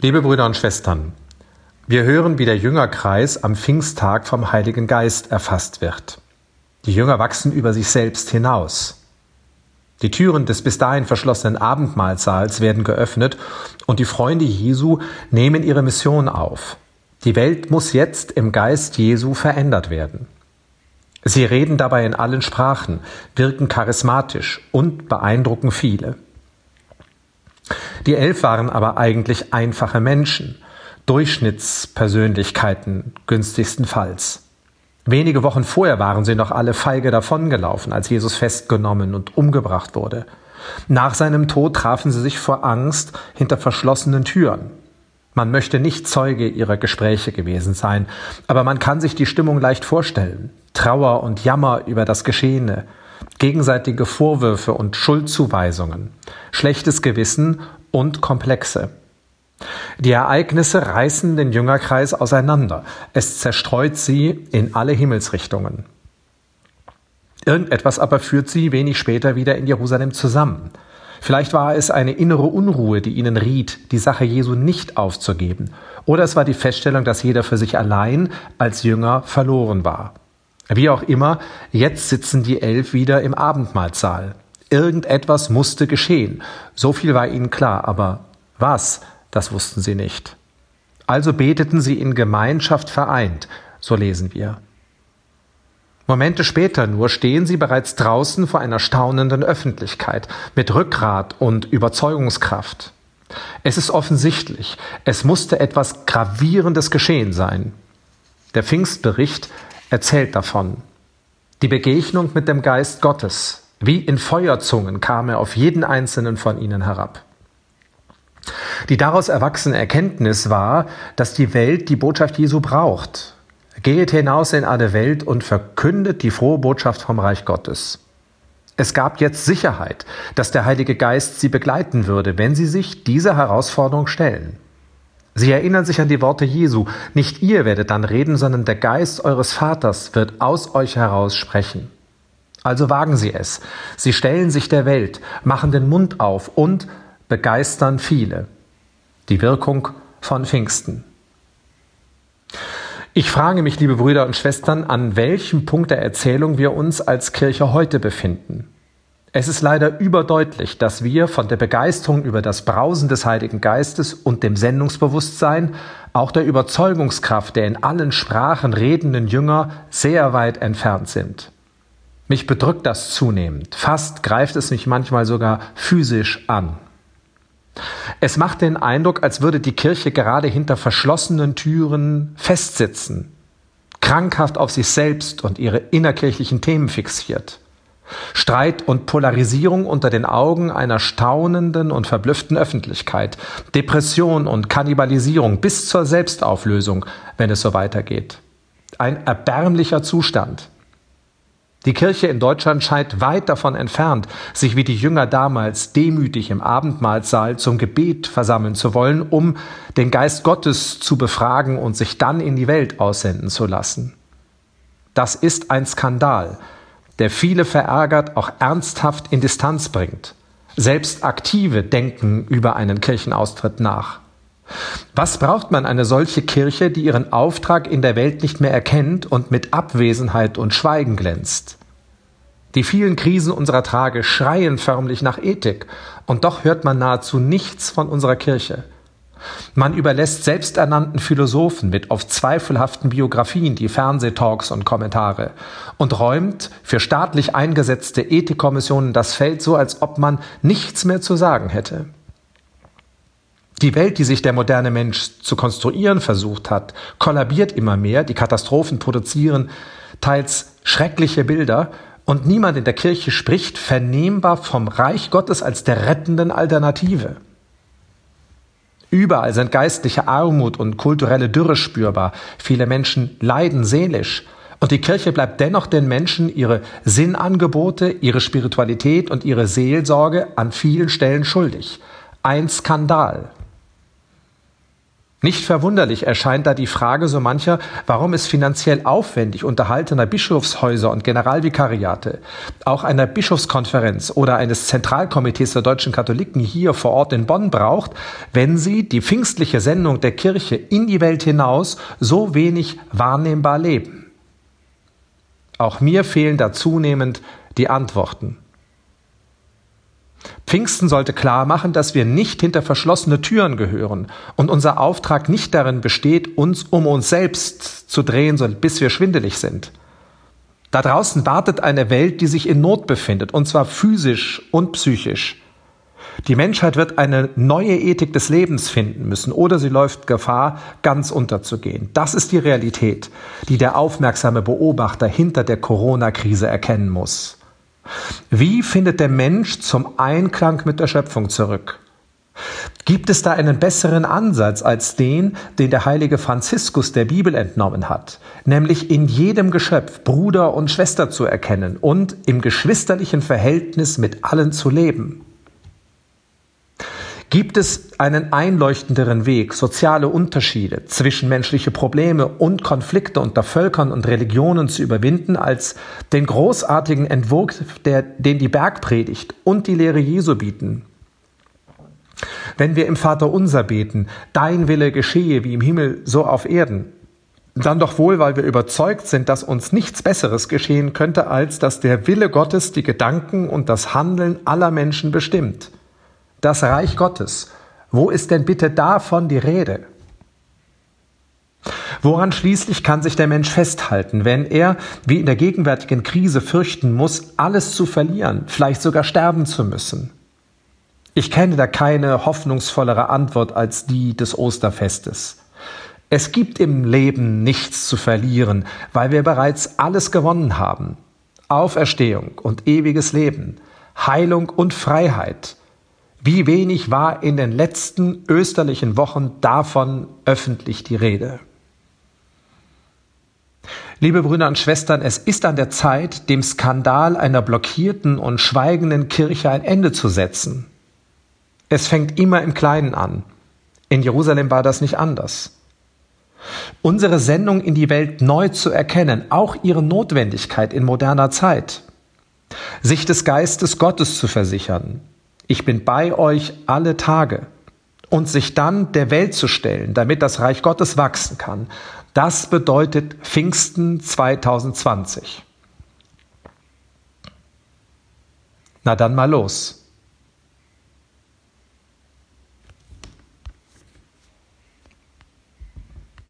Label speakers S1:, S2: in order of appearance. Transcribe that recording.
S1: Liebe Brüder und Schwestern, wir hören, wie der Jüngerkreis am Pfingsttag vom Heiligen Geist erfasst wird. Die Jünger wachsen über sich selbst hinaus. Die Türen des bis dahin verschlossenen Abendmahlsaals werden geöffnet und die Freunde Jesu nehmen ihre Mission auf. Die Welt muss jetzt im Geist Jesu verändert werden. Sie reden dabei in allen Sprachen, wirken charismatisch und beeindrucken viele. Die Elf waren aber eigentlich einfache Menschen, Durchschnittspersönlichkeiten günstigstenfalls. Wenige Wochen vorher waren sie noch alle feige davongelaufen, als Jesus festgenommen und umgebracht wurde. Nach seinem Tod trafen sie sich vor Angst hinter verschlossenen Türen. Man möchte nicht Zeuge ihrer Gespräche gewesen sein, aber man kann sich die Stimmung leicht vorstellen. Trauer und Jammer über das Geschehene, gegenseitige Vorwürfe und Schuldzuweisungen, schlechtes Gewissen und Komplexe. Die Ereignisse reißen den Jüngerkreis auseinander. Es zerstreut sie in alle Himmelsrichtungen. Irgendetwas aber führt sie wenig später wieder in Jerusalem zusammen. Vielleicht war es eine innere Unruhe, die ihnen riet, die Sache Jesu nicht aufzugeben. Oder es war die Feststellung, dass jeder für sich allein als Jünger verloren war. Wie auch immer, jetzt sitzen die Elf wieder im Abendmahlsaal. Irgendetwas musste geschehen. So viel war ihnen klar, aber was, das wussten sie nicht. Also beteten sie in Gemeinschaft vereint, so lesen wir. Momente später nur stehen sie bereits draußen vor einer staunenden Öffentlichkeit mit Rückgrat und Überzeugungskraft. Es ist offensichtlich, es musste etwas Gravierendes geschehen sein. Der Pfingstbericht erzählt davon. Die Begegnung mit dem Geist Gottes, wie in Feuerzungen kam er auf jeden einzelnen von ihnen herab. Die daraus erwachsene Erkenntnis war, dass die Welt die Botschaft Jesu braucht. Geht hinaus in alle Welt und verkündet die frohe Botschaft vom Reich Gottes. Es gab jetzt Sicherheit, dass der Heilige Geist sie begleiten würde, wenn sie sich dieser Herausforderung stellen. Sie erinnern sich an die Worte Jesu. Nicht ihr werdet dann reden, sondern der Geist eures Vaters wird aus euch heraus sprechen. Also wagen Sie es. Sie stellen sich der Welt, machen den Mund auf und begeistern viele. Die Wirkung von Pfingsten. Ich frage mich, liebe Brüder und Schwestern, an welchem Punkt der Erzählung wir uns als Kirche heute befinden. Es ist leider überdeutlich, dass wir von der Begeisterung über das Brausen des Heiligen Geistes und dem Sendungsbewusstsein, auch der Überzeugungskraft der in allen Sprachen redenden Jünger sehr weit entfernt sind. Mich bedrückt das zunehmend, fast greift es mich manchmal sogar physisch an. Es macht den Eindruck, als würde die Kirche gerade hinter verschlossenen Türen festsitzen, krankhaft auf sich selbst und ihre innerkirchlichen Themen fixiert. Streit und Polarisierung unter den Augen einer staunenden und verblüfften Öffentlichkeit, Depression und Kannibalisierung bis zur Selbstauflösung, wenn es so weitergeht. Ein erbärmlicher Zustand. Die Kirche in Deutschland scheint weit davon entfernt, sich wie die Jünger damals demütig im Abendmahlsaal zum Gebet versammeln zu wollen, um den Geist Gottes zu befragen und sich dann in die Welt aussenden zu lassen. Das ist ein Skandal, der viele verärgert, auch ernsthaft in Distanz bringt. Selbst Aktive denken über einen Kirchenaustritt nach. Was braucht man eine solche Kirche, die ihren Auftrag in der Welt nicht mehr erkennt und mit Abwesenheit und Schweigen glänzt? Die vielen Krisen unserer Tage schreien förmlich nach Ethik, und doch hört man nahezu nichts von unserer Kirche. Man überlässt selbsternannten Philosophen mit oft zweifelhaften Biografien die Fernsehtalks und Kommentare und räumt für staatlich eingesetzte Ethikkommissionen das Feld so, als ob man nichts mehr zu sagen hätte. Die Welt, die sich der moderne Mensch zu konstruieren versucht hat, kollabiert immer mehr, die Katastrophen produzieren teils schreckliche Bilder und niemand in der Kirche spricht vernehmbar vom Reich Gottes als der rettenden Alternative. Überall sind geistliche Armut und kulturelle Dürre spürbar. Viele Menschen leiden seelisch. Und die Kirche bleibt dennoch den Menschen ihre Sinnangebote, ihre Spiritualität und ihre Seelsorge an vielen Stellen schuldig. Ein Skandal. Nicht verwunderlich erscheint da die Frage so mancher, warum es finanziell aufwendig unterhaltener Bischofshäuser und Generalvikariate, auch einer Bischofskonferenz oder eines Zentralkomitees der deutschen Katholiken hier vor Ort in Bonn braucht, wenn sie die pfingstliche Sendung der Kirche in die Welt hinaus so wenig wahrnehmbar leben. Auch mir fehlen da zunehmend die Antworten. Pfingsten sollte klar machen, dass wir nicht hinter verschlossene Türen gehören und unser Auftrag nicht darin besteht, uns um uns selbst zu drehen, bis wir schwindelig sind. Da draußen wartet eine Welt, die sich in Not befindet, und zwar physisch und psychisch. Die Menschheit wird eine neue Ethik des Lebens finden müssen oder sie läuft Gefahr, ganz unterzugehen. Das ist die Realität, die der aufmerksame Beobachter hinter der Corona-Krise erkennen muss. Wie findet der Mensch zum Einklang mit der Schöpfung zurück? Gibt es da einen besseren Ansatz als den, den der heilige Franziskus der Bibel entnommen hat, nämlich in jedem Geschöpf Bruder und Schwester zu erkennen und im geschwisterlichen Verhältnis mit allen zu leben? Gibt es einen einleuchtenderen Weg, soziale Unterschiede, zwischenmenschliche Probleme und Konflikte unter Völkern und Religionen zu überwinden, als den großartigen Entwurf, der, den die Bergpredigt und die Lehre Jesu bieten? Wenn wir im Vater unser beten, dein Wille geschehe wie im Himmel, so auf Erden, dann doch wohl, weil wir überzeugt sind, dass uns nichts Besseres geschehen könnte, als dass der Wille Gottes die Gedanken und das Handeln aller Menschen bestimmt das Reich Gottes. Wo ist denn bitte davon die Rede? Woran schließlich kann sich der Mensch festhalten, wenn er, wie in der gegenwärtigen Krise, fürchten muss, alles zu verlieren, vielleicht sogar sterben zu müssen? Ich kenne da keine hoffnungsvollere Antwort als die des Osterfestes. Es gibt im Leben nichts zu verlieren, weil wir bereits alles gewonnen haben. Auferstehung und ewiges Leben, Heilung und Freiheit, wie wenig war in den letzten österlichen Wochen davon öffentlich die Rede? Liebe Brüder und Schwestern, es ist an der Zeit, dem Skandal einer blockierten und schweigenden Kirche ein Ende zu setzen. Es fängt immer im Kleinen an. In Jerusalem war das nicht anders. Unsere Sendung in die Welt neu zu erkennen, auch ihre Notwendigkeit in moderner Zeit. Sich des Geistes Gottes zu versichern, ich bin bei euch alle Tage und sich dann der Welt zu stellen, damit das Reich Gottes wachsen kann, das bedeutet Pfingsten 2020. Na dann mal los.